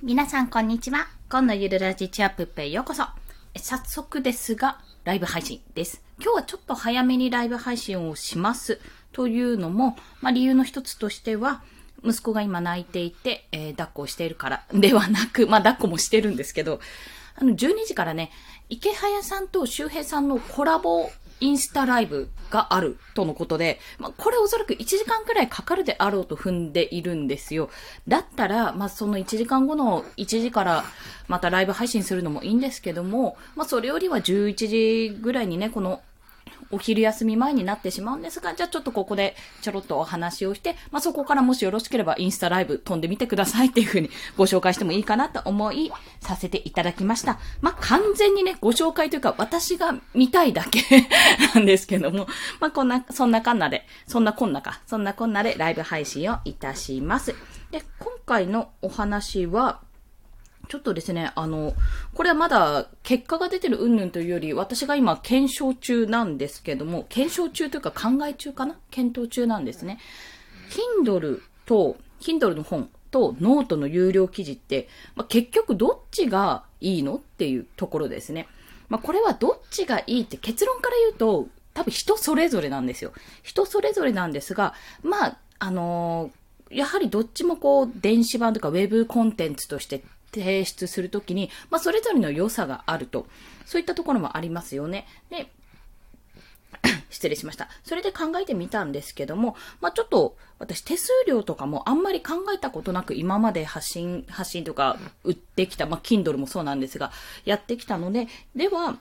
皆さんこんにちは。今のゆるラジチアップペへようこそ。早速ですが、ライブ配信です。今日はちょっと早めにライブ配信をします。というのも、まあ、理由の一つとしては、息子が今泣いていて、えー、抱っこをしているから ではなく、まあ、抱っこもしてるんですけど、あの、12時からね、池早さんと周平さんのコラボインスタライブがあるとのことで、まあ、これおそらく1時間くらいかかるであろうと踏んでいるんですよ。だったら、まあ、その1時間後の1時からまたライブ配信するのもいいんですけども、まあ、それよりは11時ぐらいにね、このお昼休み前になってしまうんですが、じゃあちょっとここでちょろっとお話をして、まあ、そこからもしよろしければインスタライブ飛んでみてくださいっていうふうにご紹介してもいいかなと思い、させていただきました。まあ、完全にね、ご紹介というか、私が見たいだけなんですけども、まあ、こんな、そんなかんなで、そんなこんなか、そんなこんなでライブ配信をいたします。で、今回のお話は、ちょっとですね、あの、これはまだ結果が出てる云々というより、私が今検証中なんですけども、検証中というか考え中かな？検討中なんですね。Kindle と、Kindle の本とノートの有料記事って、まあ、結局どっちがいいのっていうところですね。まあ、これはどっちがいいって結論から言うと、多分人それぞれなんですよ。人それぞれなんですが、まあ、あのー、やはりどっちもこう、電子版とかウェブコンテンツとして提出するときに、まあ、それぞれの良さがあると。そういったところもありますよね。で、失礼しました。それで考えてみたんですけども、まあ、ちょっと私手数料とかもあんまり考えたことなく今まで発信、発信とか売ってきた、まあ、Kindle もそうなんですが、やってきたので、では、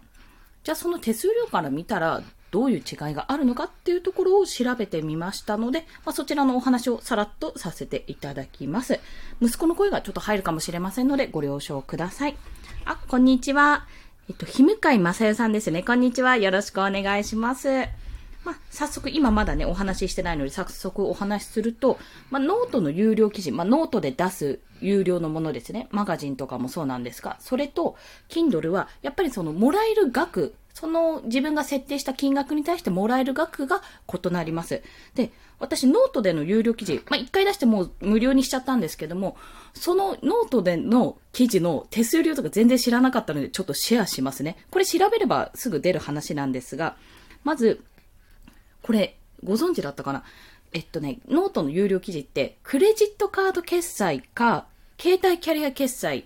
じゃあその手数料から見たらどういう違いがあるのかっていうところを調べてみましたので、まあ、そちらのお話をさらっとさせていただきます。息子の声がちょっと入るかもしれませんのでご了承ください。あ、こんにちは。えっと、ひむかいまさよさんですね。こんにちは。よろしくお願いします。まあ、早速、今まだね、お話ししてないので、早速お話しすると、まあ、ノートの有料記事、まあ、ノートで出す有料のものですね。マガジンとかもそうなんですが、それと、Kindle は、やっぱりその、もらえる額、その自分が設定した金額に対してもらえる額が異なります。で、私ノートでの有料記事、まあ、一回出してもう無料にしちゃったんですけども、そのノートでの記事の手数料とか全然知らなかったのでちょっとシェアしますね。これ調べればすぐ出る話なんですが、まず、これご存知だったかな？えっとね、ノートの有料記事って、クレジットカード決済か、携帯キャリア決済、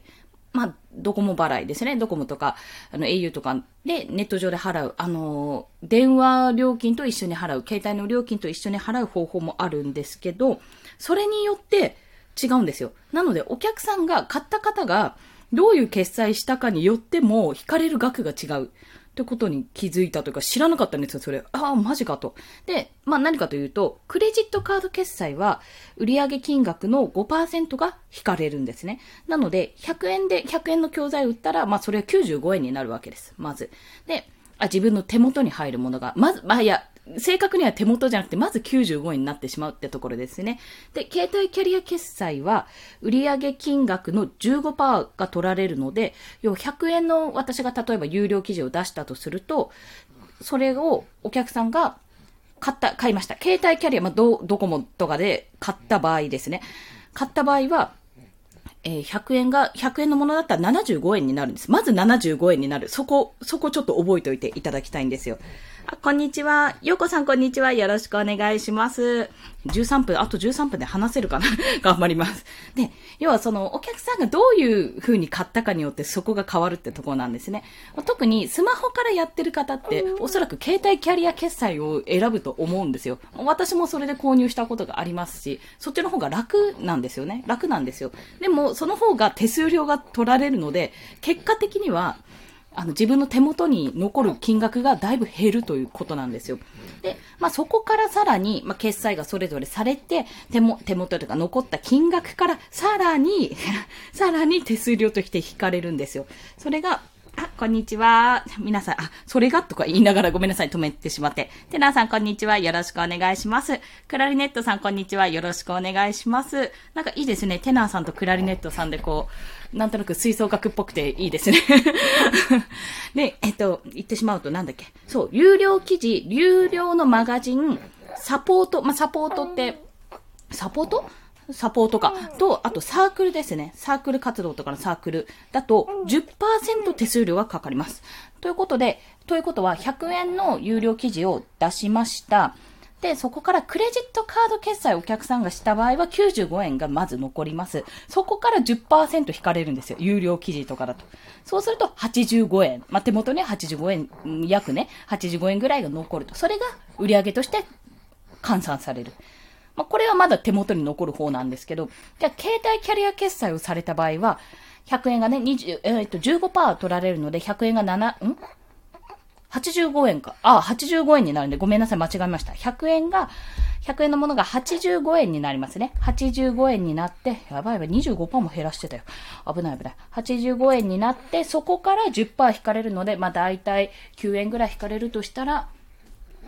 まあ、ドコモ払いですね。ドコモとか、あの、au とかでネット上で払う、あの、電話料金と一緒に払う、携帯の料金と一緒に払う方法もあるんですけど、それによって違うんですよ。なので、お客さんが、買った方が、どういう決済したかによっても、引かれる額が違う。ってことに気づいたというか知らなかったんですよ、それ。ああ、マジかと。で、まあ何かというと、クレジットカード決済は売上金額の5%が引かれるんですね。なので、100円で100円の教材売ったら、まあそれは95円になるわけです。まず。で、あ自分の手元に入るものが、まず、まあいや、正確には手元じゃなくて、まず95円になってしまうってところですね。で、携帯キャリア決済は、売上金額の15%が取られるので、要は100円の私が例えば有料記事を出したとすると、それをお客さんが買った、買いました。携帯キャリア、まあ、ド、ドコモとかで買った場合ですね。買った場合は、えー、100円が、100円のものだったら75円になるんです。まず75円になる。そこ、そこちょっと覚えておいていただきたいんですよ。あ、こんにちは。ようこさん、こんにちは。よろしくお願いします。13分、あと13分で話せるかな 頑張ります。で、要はその、お客さんがどういう風に買ったかによってそこが変わるってところなんですね。特にスマホからやってる方って、おそらく携帯キャリア決済を選ぶと思うんですよ。私もそれで購入したことがありますし、そっちの方が楽なんですよね。楽なんですよ。でも、その方が手数料が取られるので、結果的には、あの、自分の手元に残る金額がだいぶ減るということなんですよ。で、まあ、そこからさらに、まあ、決済がそれぞれされて、手も、手元とか残った金額からさらに、さらに手数料として引かれるんですよ。それが、あ、こんにちは。皆さん、あ、それがとか言いながらごめんなさい、止めてしまって。テナーさん、こんにちは。よろしくお願いします。クラリネットさん、こんにちは。よろしくお願いします。なんかいいですね。テナーさんとクラリネットさんでこう、なんとなく吹奏楽っぽくていいですね。で、えっと、言ってしまうとなんだっけ？そう、有料記事、有料のマガジン、サポート、まあ、サポートって、サポート？サポートか、と、あとサークルですね。サークル活動とかのサークルだと10%手数料がかかります。ということで、ということは100円の有料記事を出しました。で、そこからクレジットカード決済をお客さんがした場合は95円がまず残ります。そこから10%引かれるんですよ。有料記事とかだと。そうすると85円。まあ、手元には85円、約ね、85円ぐらいが残ると。それが売上として換算される。まあ、これはまだ手元に残る方なんですけど、じゃあ、携帯キャリア決済をされた場合は、100円がね、20、えー、っと、15%取られるので、100円が7、ん？85円か。あ、85円になるんで、ごめんなさい、間違えました。100円が、100円のものが85円になりますね。85円になって、やばいやばい、25%も減らしてたよ。危ない危ない。85円になって、そこから10%引かれるので、まあ大体9円ぐらい引かれるとしたら、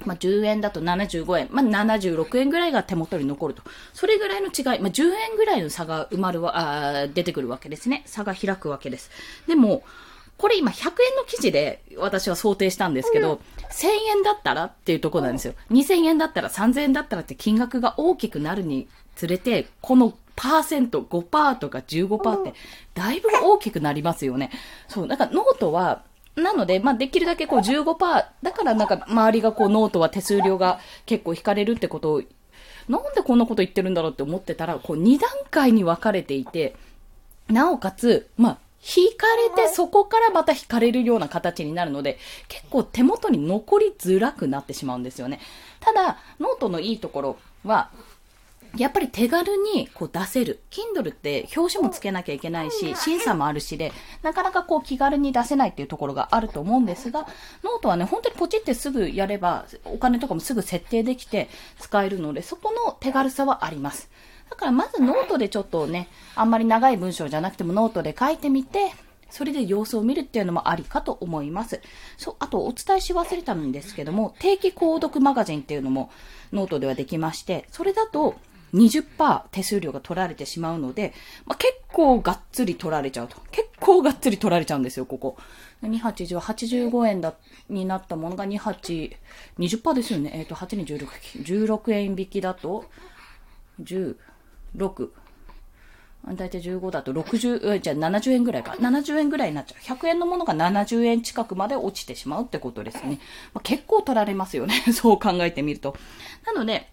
まあ、10円だと75円、まあ、76円ぐらいが手元に残ると。それぐらいの違い、まあ、10円ぐらいの差が生まるわ、あ出てくるわけですね。差が開くわけです。でも、これ今100円の記事で私は想定したんですけど、1000円だったらっていうところなんですよ。2000円だったら3000円だったらって金額が大きくなるにつれて、このパーセント5%とか15%ってだいぶ大きくなりますよね。そう、なんかノートはなので、まあ、できるだけこう15%、だからなんか周りがこうノートは手数料が結構引かれるってことを、なんでこんなこと言ってるんだろうって思ってたら、こう2段階に分かれていて、なおかつ、まあ、引かれてそこからまた引かれるような形になるので、結構手元に残りづらくなってしまうんですよね。ただ、ノートのいいところは、やっぱり手軽にこう出せる。Kindle って表紙もつけなきゃいけないし、審査もあるしで、なかなかこう気軽に出せないっていうところがあると思うんですが、ノートはね、本当にポチってすぐやれば、お金とかもすぐ設定できて使えるので、そこの手軽さはあります。だからまずノートでちょっとね、あんまり長い文章じゃなくてもノートで書いてみて、それで様子を見るっていうのもありかと思います。そう、あとお伝えし忘れたんですけども、定期購読マガジンっていうのもノートではできまして、それだと20%手数料が取られてしまうので、まあ、結構がっつり取られちゃうと。結構がっつり取られちゃうんですよ、ここ。28、85円だ、になったものが28、20%ですよね。えっ、ー、と、8に16、16円引きだと、16、大体15だと60、じゃあ70円ぐらいか。70円ぐらいになっちゃう。100円のものが70円近くまで落ちてしまうってことですね。まあ、結構取られますよね。そう考えてみると。なので、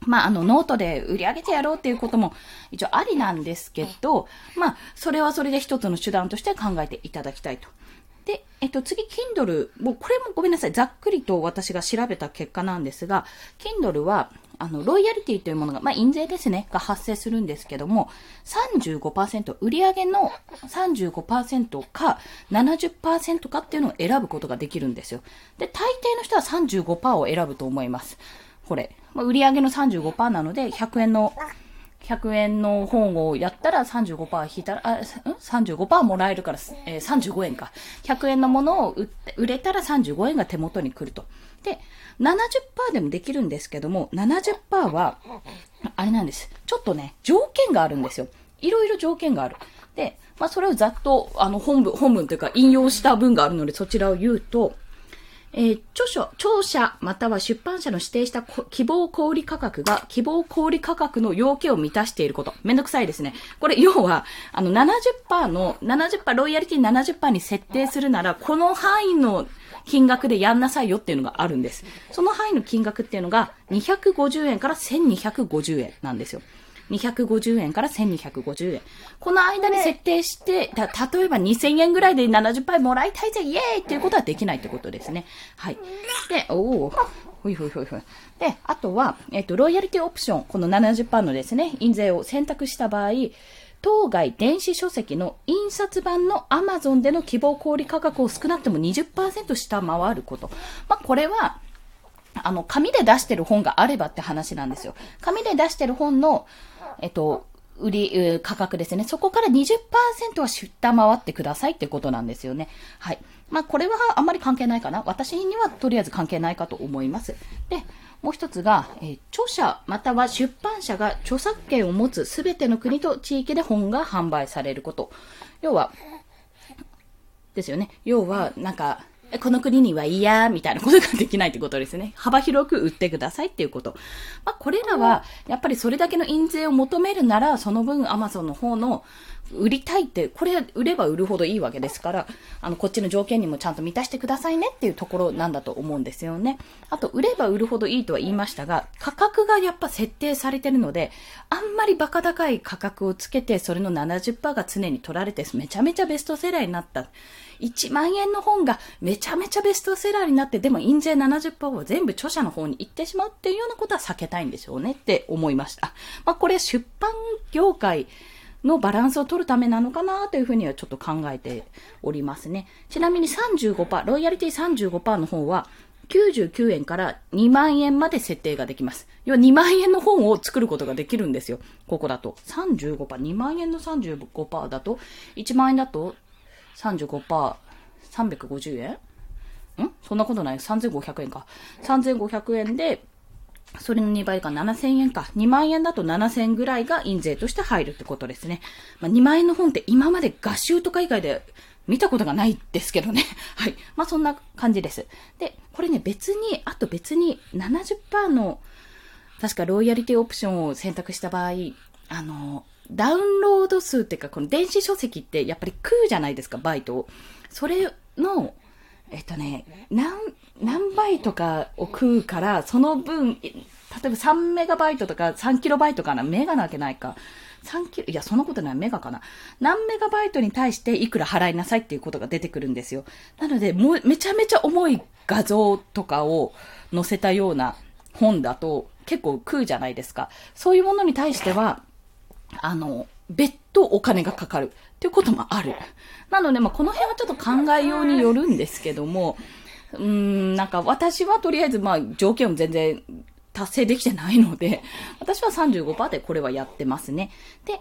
まあ、あの、ノートで売り上げてやろうっていうことも一応ありなんですけど、まあ、それはそれで一つの手段として考えていただきたいと。で、えっと、次、Kindle。もう、これもごめんなさい。ざっくりと私が調べた結果なんですが、Kindle は、あの、ロイヤリティというものが、まあ、印税ですね、が発生するんですけども、35%、売上の35%か70%かっていうのを選ぶことができるんですよ。で、大抵の人は35%を選ぶと思います。これ。まあ、売上の35%なので、100円の、100円の本をやったら35%引いたら、あ、ん ?35% もらえるから、えー、35円か。100円のものを売って、売れたら35円が手元に来ると。で、70%でもできるんですけども、70%は、あれなんです。ちょっとね、条件があるんですよ。いろいろ条件がある。で、まあ、それをざっと、あの、本文、本文というか引用した文があるので、そちらを言うと、えー、著書、著者または出版社の指定した希望小売価格が希望小売価格の要件を満たしていること。めんどくさいですね。これ、要は、あの70%の、70%、ロイヤリティ70%に設定するなら、この範囲の金額でやんなさいよっていうのがあるんです。その範囲の金額っていうのが250円から1250円なんですよ。250円から1250円。この間に設定して、た、例えば2000円ぐらいで70杯もらいたいぜ、イエーイっていうことはできないってことですね。はい。で、おおほいほいほいほい。で、あとは、えっと、ロイヤリティオプション、この70%のですね、印税を選択した場合、当該電子書籍の印刷版の Amazon での希望小売価格を少なくとも20%下回ること。まあ、これは、あの、紙で出してる本があればって話なんですよ。紙で出してる本の、えっと、売り、価格ですね。そこから20%は下回ってくださいってことなんですよね。はい。まあ、これはあんまり関係ないかな。私にはとりあえず関係ないかと思います。で、もう一つが、えー、著者または出版社が著作権を持つすべての国と地域で本が販売されること。要は、ですよね。要は、なんか、この国には嫌みたいなことができないってことですね。幅広く売ってくださいっていうこと。まあ、これらは、やっぱりそれだけの印税を求めるなら、その分アマゾンの方の売りたいって、これ売れば売るほどいいわけですから、あの、こっちの条件にもちゃんと満たしてくださいねっていうところなんだと思うんですよね。あと、売れば売るほどいいとは言いましたが、価格がやっぱ設定されてるので、あんまりバカ高い価格をつけて、それの70%が常に取られて、めちゃめちゃベストセラーになった。1万円の本がめちゃめちゃベストセラーになって、でも印税70%は全部著者の方に行ってしまうっていうようなことは避けたいんでしょうねって思いました。まあ、これ出版業界、のバランスを取るためなのかなというふうにはちょっと考えておりますね。ちなみに35%、ロイヤリティ35%の方は、99円から2万円まで設定ができます。要は2万円の本を作ることができるんですよ。ここだと。35%、2万円の35%だと、1万円だと35%、350円？ん？そんなことない？3500円か。3500円で、それの2倍か7000円か。2万円だと7000円ぐらいが印税として入るってことですね。まあ、2万円の本って今まで画集とか以外で見たことがないですけどね。はい。まあ、そんな感じです。で、これね、別に、あと別に70%の、確かロイヤリティオプションを選択した場合、あの、ダウンロード数っていうか、この電子書籍ってやっぱり食うじゃないですか、バイトを。それの、えっとね、何、何倍とかを食うから、その分、例えば3メガバイトとか3キロバイトかなメガなわけないか。3キロ、いや、そんなことない、メガかな。何メガバイトに対していくら払いなさいっていうことが出てくるんですよ。なので、もう、めちゃめちゃ重い画像とかを載せたような本だと結構食うじゃないですか。そういうものに対しては、あの、別途お金がかかるっていうこともある。なので、まあ、この辺はちょっと考えようによるんですけども、うん、なんか私はとりあえず、まあ、条件を全然達成できてないので、私は35%でこれはやってますね。で、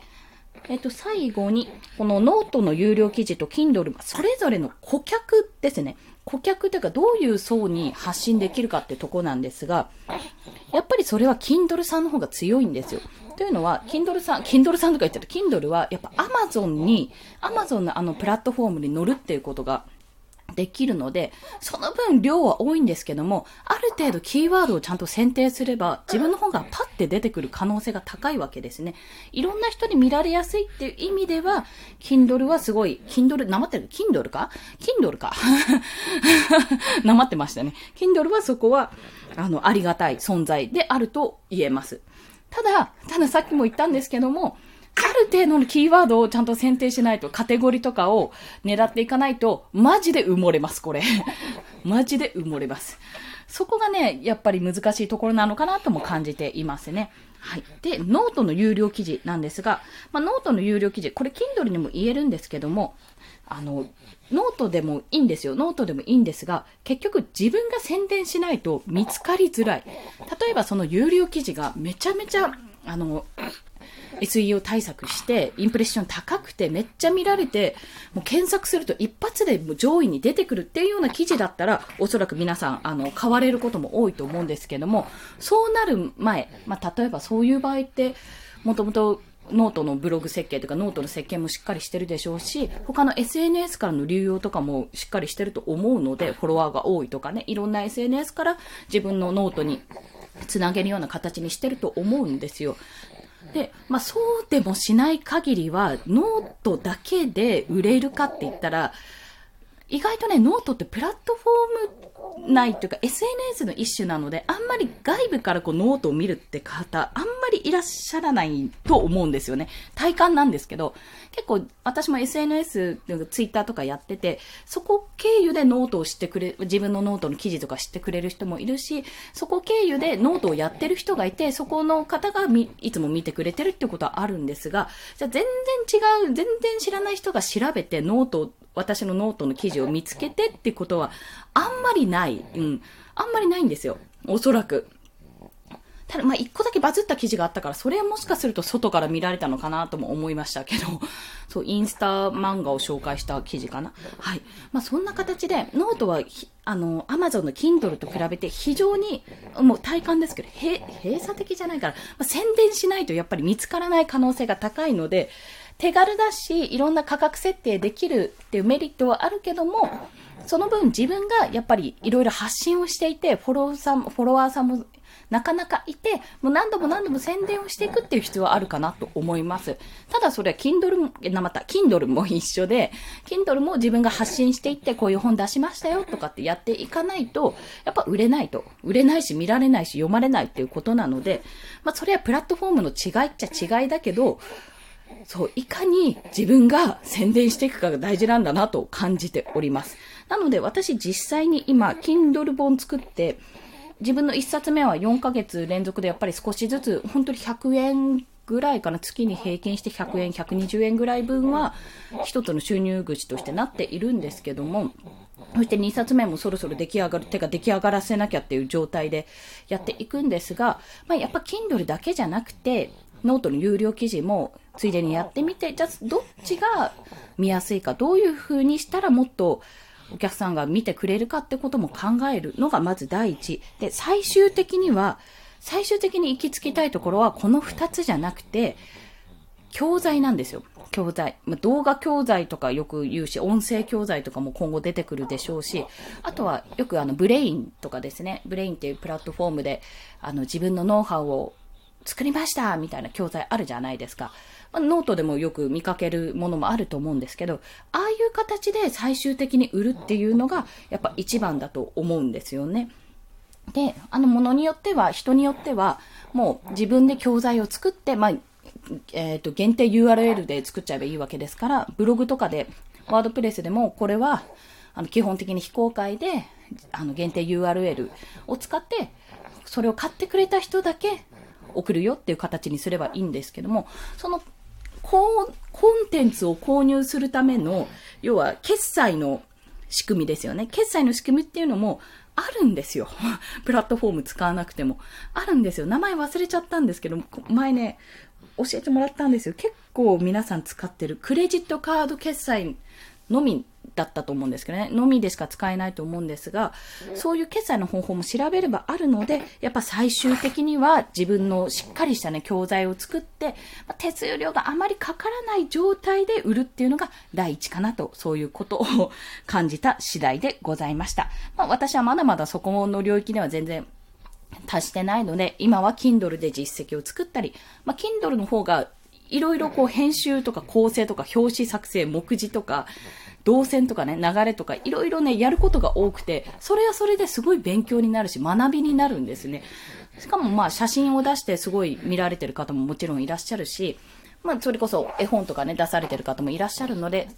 えっと、最後に、このノートの有料記事と Kindle、それぞれの顧客ですね。顧客というか、どういう層に発信できるかってとこなんですが、やっぱりそれは Kindle さんの方が強いんですよ。というのは、Kindle さん、Kindle さんとか言ってる Kindle は、やっぱ Amazon に、Amazon のあのプラットフォームに乗るっていうことができるので、その分量は多いんですけども、ある程度キーワードをちゃんと選定すれば、自分の方がパッて出てくる可能性が高いわけですね。いろんな人に見られやすいっていう意味では、Kindle はすごい、Kindle、なまってる ?Kindle か ?Kindle か？なまってましたね。Kindle はそこは、あの、ありがたい存在であると言えます。ただ、たださっきも言ったんですけども、ある程度のキーワードをちゃんと選定しないと、カテゴリーとかを狙っていかないと、マジで埋もれます、これ。マジで埋もれます。そこがね、やっぱり難しいところなのかなとも感じていますね。はい。で、ノートの有料記事なんですが、まあ、ノートの有料記事、これ Kindle にも言えるんですけども、あの、ノートでもいいんですよ。ノートでもいいんですが、結局自分が宣伝しないと見つかりづらい。例えばその有料記事がめちゃめちゃ、あの、SEO 対策して、インプレッション高くてめっちゃ見られて、もう検索すると一発で上位に出てくるっていうような記事だったら、おそらく皆さん、あの、買われることも多いと思うんですけども、そうなる前、まあ、例えばそういう場合って、もともとノートのブログ設計とかノートの設計もしっかりしてるでしょうし、他の SNS からの流用とかもしっかりしてると思うので、フォロワーが多いとかね、いろんな SNS から自分のノートにつなげるような形にしてると思うんですよ。で、まあそうでもしない限りは、ノートだけで売れるかって言ったら、意外とね、ノートってプラットフォーム内というか SNS の一種なので、あんまり外部からこうノートを見るって方、あんまりいらっしゃらないと思うんですよね。体感なんですけど、結構私も SNS、ツイッターとかやってて、そこ経由でノートを知ってくれ、自分のノートの記事とか知ってくれる人もいるし、そこ経由でノートをやってる人がいて、そこの方がいつも見てくれてるってことはあるんですが、じゃあ全然違う、全然知らない人が調べてノート私のノートの記事を見つけてってことは、あんまりない。うん。あんまりないんですよ。おそらく。ただ、まあ、一個だけバズった記事があったから、それはもしかすると外から見られたのかなとも思いましたけど、そう、インスタ漫画を紹介した記事かな。はい。まあ、そんな形で、ノートは、あの、アマゾンの Kindle と比べて非常に、もう体感ですけど、へ、閉鎖的じゃないから、まあ、宣伝しないとやっぱり見つからない可能性が高いので、手軽だし、いろんな価格設定できるっていうメリットはあるけども、その分自分がやっぱりいろいろ発信をしていて、フォローさん、フォロワーさんもなかなかいて、もう何度も何度も宣伝をしていくっていう必要はあるかなと思います。ただそれは Kindle も、また Kindle も一緒で、Kindle も自分が発信していってこういう本出しましたよとかってやっていかないと、やっぱ売れないと。売れないし見られないし読まれないっていうことなので、まあそれはプラットフォームの違いっちゃ違いだけど、そう、いかに自分が宣伝していくかが大事なんだなと感じております。なので私実際に今、Kindle 本作って、自分の1冊目は4ヶ月連続でやっぱり少しずつ、本当に100円ぐらいかな、月に平均して100円、120円ぐらい分は、一つの収入口としてなっているんですけども、そして2冊目もそろそろ出来上がる、手が出来上がらせなきゃっていう状態でやっていくんですが、まあ、やっぱ Kindle だけじゃなくて、ノートの有料記事もついでにやってみて、じゃあどっちが見やすいか、どういう風にしたらもっとお客さんが見てくれるかってことも考えるのがまず第一。で、最終的には、最終的に行き着きたいところはこの二つじゃなくて、教材なんですよ。教材。ま動画教材とかよく言うし、音声教材とかも今後出てくるでしょうし、あとはよくあのブレインとかですね、ブレインっていうプラットフォームで、あの自分のノウハウを作りましたみたいな教材あるじゃないですか。ま、ノートでもよく見かけるものもあると思うんですけど、ああいう形で最終的に売るっていうのが、やっぱ一番だと思うんですよね。で、あの、ものによっては、人によっては、もう自分で教材を作って、まあ、えっ、ー、と、限定 URL で作っちゃえばいいわけですから、ブログとかで、ワードプレスでも、これは、あの、基本的に非公開で、あの、限定 URL を使って、それを買ってくれた人だけ送るよっていう形にすればいいんですけども、そのココンテンツを購入するための、要は決済の仕組みですよね。決済の仕組みっていうのもあるんですよ。プラットフォーム使わなくても。あるんですよ。名前忘れちゃったんですけど、前ね、教えてもらったんですよ。結構皆さん使ってる。クレジットカード決済のみだったと思うんですけどね、のみでしか使えないと思うんですが、そういう決済の方法も調べればあるので、やっぱ最終的には自分のしっかりしたね、教材を作って、ま手数料があまりかからない状態で売るっていうのが第一かなと、そういうことを感じた次第でございました。まあ、私はまだまだそこの領域では全然達してないので、今は Kindle で実績を作ったり、まあ、Kindle の方がいろいろこう編集とか構成とか表紙作成、目次とか、動線とかね、流れとか、いろいろね、やることが多くて、それはそれですごい勉強になるし、学びになるんですね。しかもまあ、写真を出してすごい見られてる方ももちろんいらっしゃるし、まあ、それこそ絵本とかね、出されてる方もいらっしゃるので、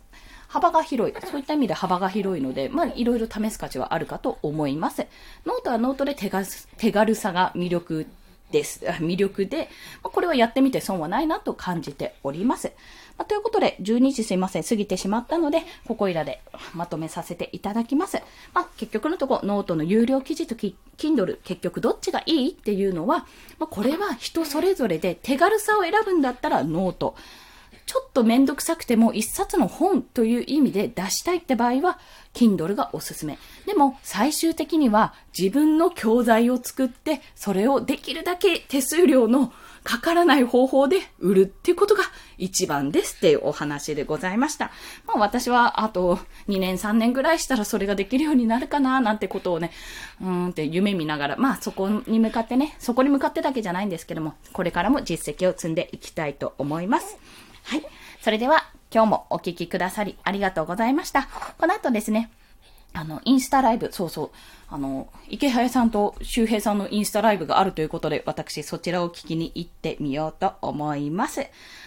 幅が広い。そういった意味で幅が広いので、まあ、いろいろ試す価値はあるかと思います。ノートはノートで手が手軽さが魅力です。魅力で、これはやってみて損はないなと感じております。ま、ということで、12時すいません、過ぎてしまったので、ここいらでまとめさせていただきます。まあ、結局のとこ、ノートの有料記事と Kindle、結局どっちがいいっていうのは、まあ、これは人それぞれで手軽さを選ぶんだったらノート。ちょっとめんどくさくても一冊の本という意味で出したいって場合は、Kindle がおすすめ。でも、最終的には自分の教材を作って、それをできるだけ手数料のかからない方法で売るってことが一番ですっていうお話でございました。まあ私はあと2年3年ぐらいしたらそれができるようになるかななんてことをね、うーんって夢見ながら、まあそこに向かってね、そこに向かってだけじゃないんですけども、これからも実績を積んでいきたいと思います。はい。それでは今日もお聴きくださりありがとうございました。この後ですね、あの、インスタライブ、そうそう、あの、池早さんと周平さんのインスタライブがあるということで、私そちらを聞きに行ってみようと思います。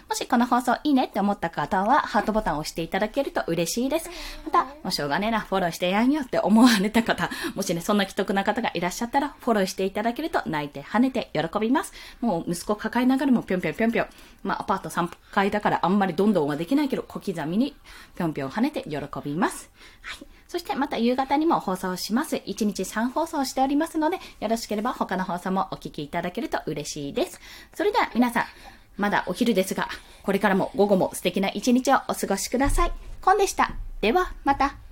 もしこの放送いいねって思った方は、ハートボタンを押していただけると嬉しいです。また、もうしょうがねえな、フォローしてやんよって思われた方、もしね、そんな既得な方がいらっしゃったら、フォローしていただけると泣いて跳ねて喜びます。もう息子抱えながらもぴょんぴょんぴょんぴょん。まあ、アパート3階だからあんまりどんどんはできないけど、小刻みにぴょんぴょん跳ねて喜びます。はい。そしてまた夕方にも放送します。1日3放送しておりますので、よろしければ他の放送もお聞きいただけると嬉しいです。それでは皆さん、まだお昼ですが、これからも午後も素敵な一日をお過ごしください。コンでした。では、また。